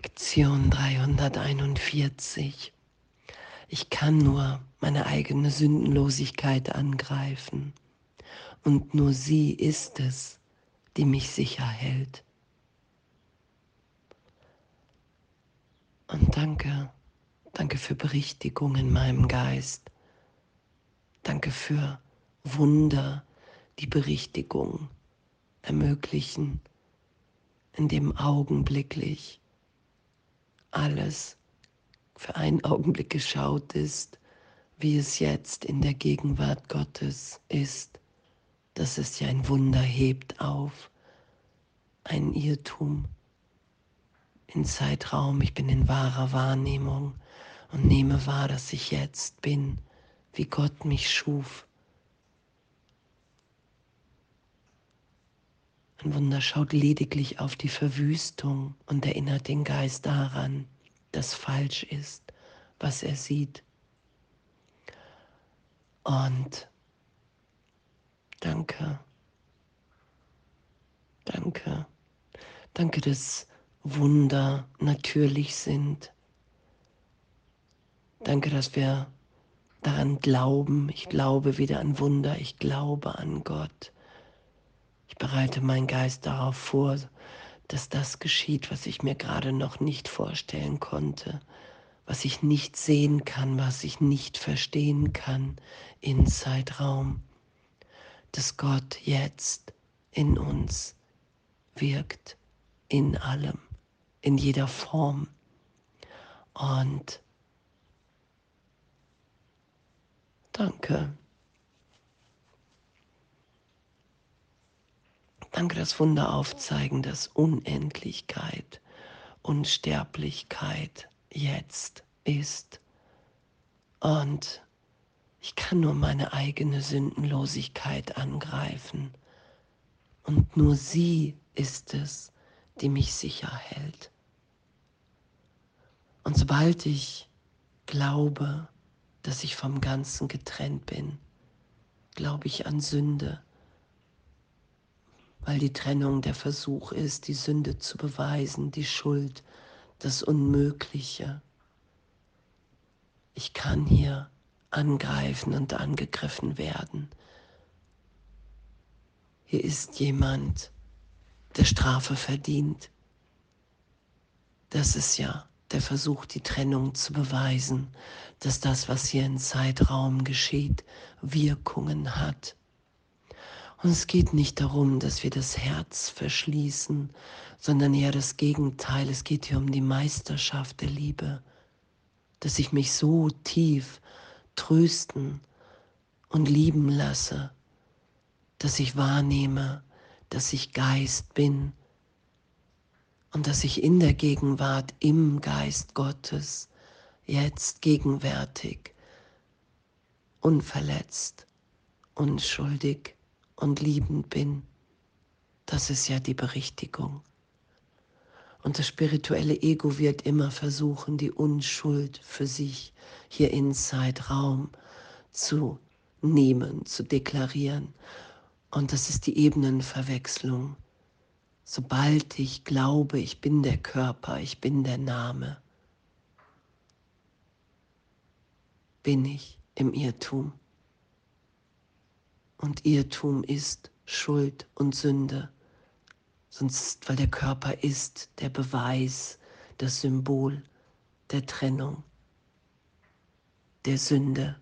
Lektion 341. Ich kann nur meine eigene Sündenlosigkeit angreifen und nur sie ist es, die mich sicher hält. Und danke, danke für Berichtigung in meinem Geist. Danke für Wunder, die Berichtigung ermöglichen, in dem augenblicklich alles für einen Augenblick geschaut ist, wie es jetzt in der Gegenwart Gottes ist, dass es ja ein Wunder hebt auf, ein Irrtum in Zeitraum, ich bin in wahrer Wahrnehmung und nehme wahr, dass ich jetzt bin, wie Gott mich schuf. Ein Wunder schaut lediglich auf die Verwüstung und erinnert den Geist daran, dass falsch ist, was er sieht. Und danke, danke, danke, dass Wunder natürlich sind. Danke, dass wir daran glauben. Ich glaube wieder an Wunder, ich glaube an Gott. Ich bereite meinen Geist darauf vor, dass das geschieht, was ich mir gerade noch nicht vorstellen konnte, was ich nicht sehen kann, was ich nicht verstehen kann in Zeitraum, dass Gott jetzt in uns wirkt, in allem, in jeder Form. Und danke. Danke, das Wunder aufzeigen, dass Unendlichkeit, Unsterblichkeit jetzt ist. Und ich kann nur meine eigene Sündenlosigkeit angreifen. Und nur sie ist es, die mich sicher hält. Und sobald ich glaube, dass ich vom Ganzen getrennt bin, glaube ich an Sünde weil die Trennung der Versuch ist, die Sünde zu beweisen, die Schuld, das Unmögliche. Ich kann hier angreifen und angegriffen werden. Hier ist jemand, der Strafe verdient. Das ist ja der Versuch, die Trennung zu beweisen, dass das, was hier im Zeitraum geschieht, Wirkungen hat. Und es geht nicht darum, dass wir das Herz verschließen, sondern eher das Gegenteil. Es geht hier um die Meisterschaft der Liebe, dass ich mich so tief trösten und lieben lasse, dass ich wahrnehme, dass ich Geist bin und dass ich in der Gegenwart im Geist Gottes jetzt gegenwärtig, unverletzt, unschuldig und liebend bin. Das ist ja die Berichtigung. Und das spirituelle Ego wird immer versuchen, die Unschuld für sich hier in Zeitraum zu nehmen, zu deklarieren. Und das ist die Ebenenverwechslung. Sobald ich glaube, ich bin der Körper, ich bin der Name, bin ich im Irrtum. Und Irrtum ist Schuld und Sünde. Sonst, weil der Körper ist der Beweis, das Symbol der Trennung, der Sünde.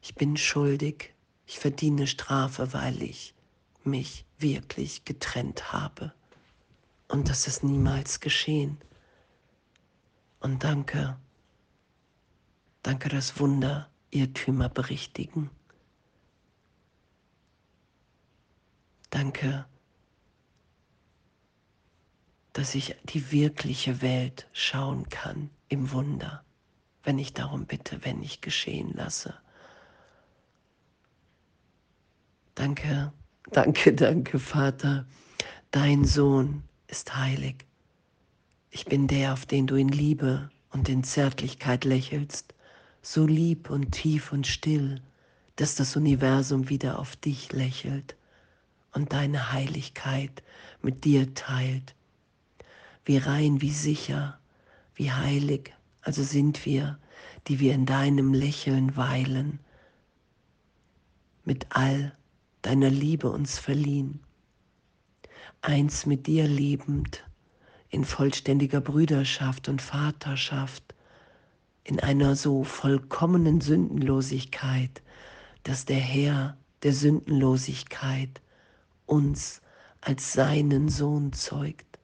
Ich bin schuldig, ich verdiene Strafe, weil ich mich wirklich getrennt habe. Und das ist niemals geschehen. Und danke, danke das Wunder, Irrtümer berichtigen. Danke, dass ich die wirkliche Welt schauen kann im Wunder, wenn ich darum bitte, wenn ich geschehen lasse. Danke, danke, danke, Vater. Dein Sohn ist heilig. Ich bin der, auf den du in Liebe und in Zärtlichkeit lächelst, so lieb und tief und still, dass das Universum wieder auf dich lächelt und deine Heiligkeit mit dir teilt. wie rein, wie sicher, wie heilig, also sind wir, die wir in deinem Lächeln weilen, mit all deiner Liebe uns verliehen, eins mit dir lebend, in vollständiger Brüderschaft und Vaterschaft, in einer so vollkommenen Sündenlosigkeit, dass der Herr der Sündenlosigkeit uns als seinen Sohn zeugt,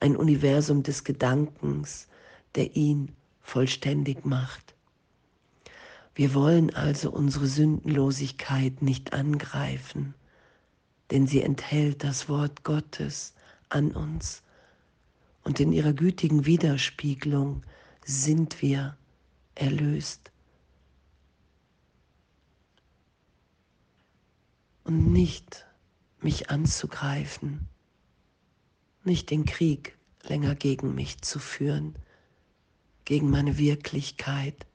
ein Universum des Gedankens, der ihn vollständig macht. Wir wollen also unsere Sündenlosigkeit nicht angreifen, denn sie enthält das Wort Gottes an uns und in ihrer gütigen Widerspiegelung sind wir erlöst. Und nicht mich anzugreifen, nicht den Krieg länger gegen mich zu führen, gegen meine Wirklichkeit,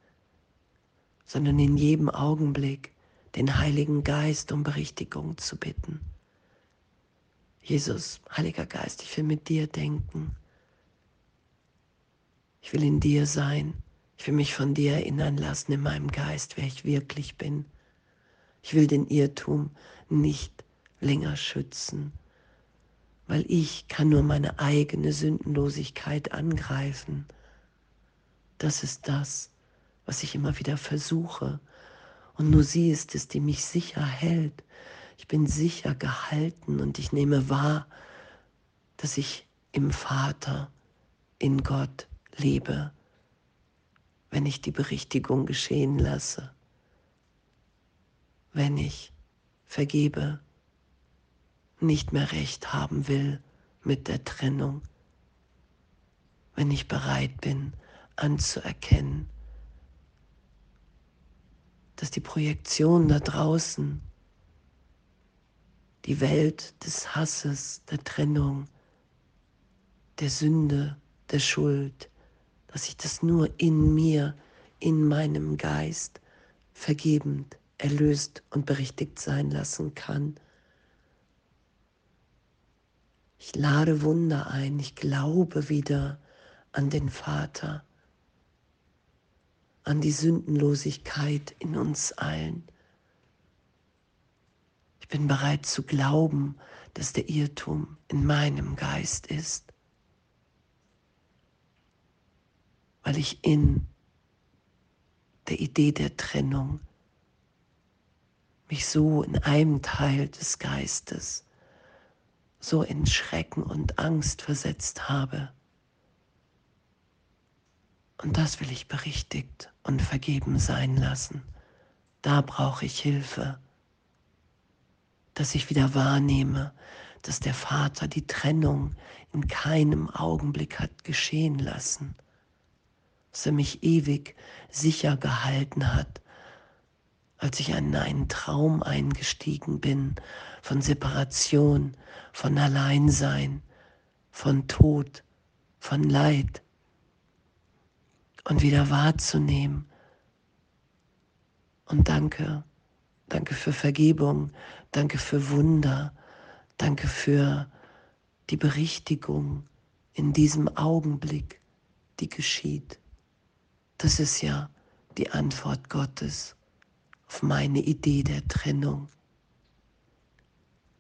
sondern in jedem Augenblick den Heiligen Geist um Berichtigung zu bitten. Jesus, Heiliger Geist, ich will mit dir denken. Ich will in dir sein. Ich will mich von dir erinnern lassen in meinem Geist, wer ich wirklich bin. Ich will den Irrtum nicht länger schützen, weil ich kann nur meine eigene Sündenlosigkeit angreifen. Das ist das, was ich immer wieder versuche. Und nur sie ist es, die mich sicher hält. Ich bin sicher gehalten und ich nehme wahr, dass ich im Vater, in Gott lebe, wenn ich die Berichtigung geschehen lasse, wenn ich vergebe, nicht mehr recht haben will mit der Trennung, wenn ich bereit bin anzuerkennen, dass die Projektion da draußen, die Welt des Hasses, der Trennung, der Sünde, der Schuld, dass ich das nur in mir, in meinem Geist vergebend, erlöst und berichtigt sein lassen kann. Ich lade Wunder ein, ich glaube wieder an den Vater an die Sündenlosigkeit in uns allen. Ich bin bereit zu glauben, dass der Irrtum in meinem Geist ist, weil ich in der Idee der Trennung mich so in einem Teil des Geistes so in Schrecken und Angst versetzt habe, und das will ich berichtigt und vergeben sein lassen. Da brauche ich Hilfe, dass ich wieder wahrnehme, dass der Vater die Trennung in keinem Augenblick hat geschehen lassen, dass er mich ewig sicher gehalten hat, als ich in einen Traum eingestiegen bin von Separation, von Alleinsein, von Tod, von Leid, und wieder wahrzunehmen. Und danke, danke für Vergebung, danke für Wunder, danke für die Berichtigung in diesem Augenblick, die geschieht. Das ist ja die Antwort Gottes auf meine Idee der Trennung,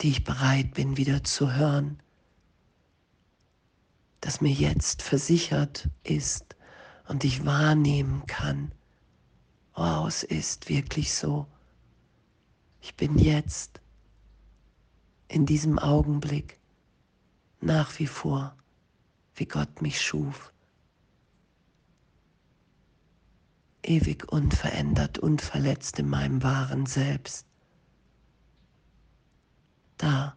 die ich bereit bin wieder zu hören, dass mir jetzt versichert ist, und ich wahrnehmen kann, wow, es ist wirklich so. Ich bin jetzt in diesem Augenblick nach wie vor, wie Gott mich schuf. Ewig unverändert, unverletzt in meinem wahren Selbst. Da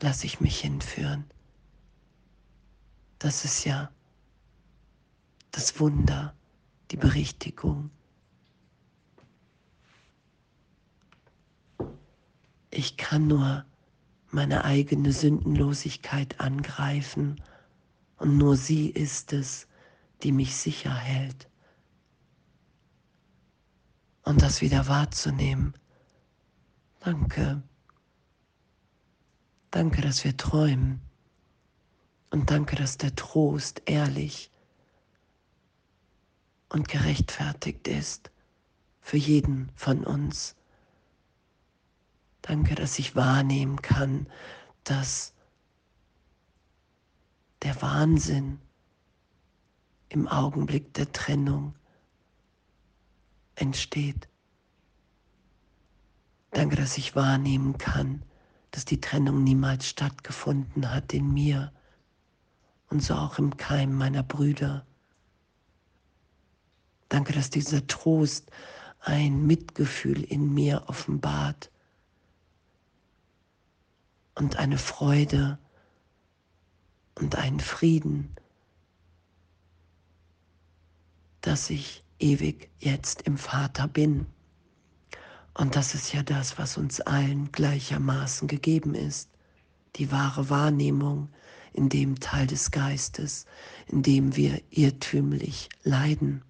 lasse ich mich hinführen. Das ist ja das Wunder, die Berichtigung. Ich kann nur meine eigene Sündenlosigkeit angreifen und nur sie ist es, die mich sicher hält. Und das wieder wahrzunehmen. Danke. Danke, dass wir träumen. Und danke, dass der Trost ehrlich und gerechtfertigt ist für jeden von uns. Danke, dass ich wahrnehmen kann, dass der Wahnsinn im Augenblick der Trennung entsteht. Danke, dass ich wahrnehmen kann, dass die Trennung niemals stattgefunden hat in mir und so auch im Keim meiner Brüder. Danke, dass dieser Trost ein Mitgefühl in mir offenbart und eine Freude und einen Frieden, dass ich ewig jetzt im Vater bin. Und das ist ja das, was uns allen gleichermaßen gegeben ist, die wahre Wahrnehmung in dem Teil des Geistes, in dem wir irrtümlich leiden.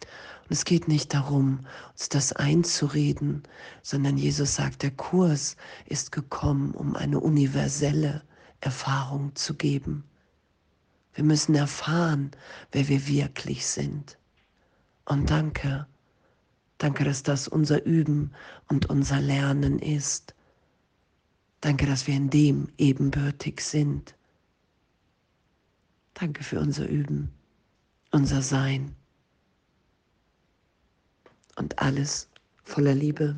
Und es geht nicht darum, uns das einzureden, sondern Jesus sagt, der Kurs ist gekommen, um eine universelle Erfahrung zu geben. Wir müssen erfahren, wer wir wirklich sind. Und danke, danke, dass das unser Üben und unser Lernen ist. Danke, dass wir in dem ebenbürtig sind. Danke für unser Üben, unser Sein und alles voller Liebe.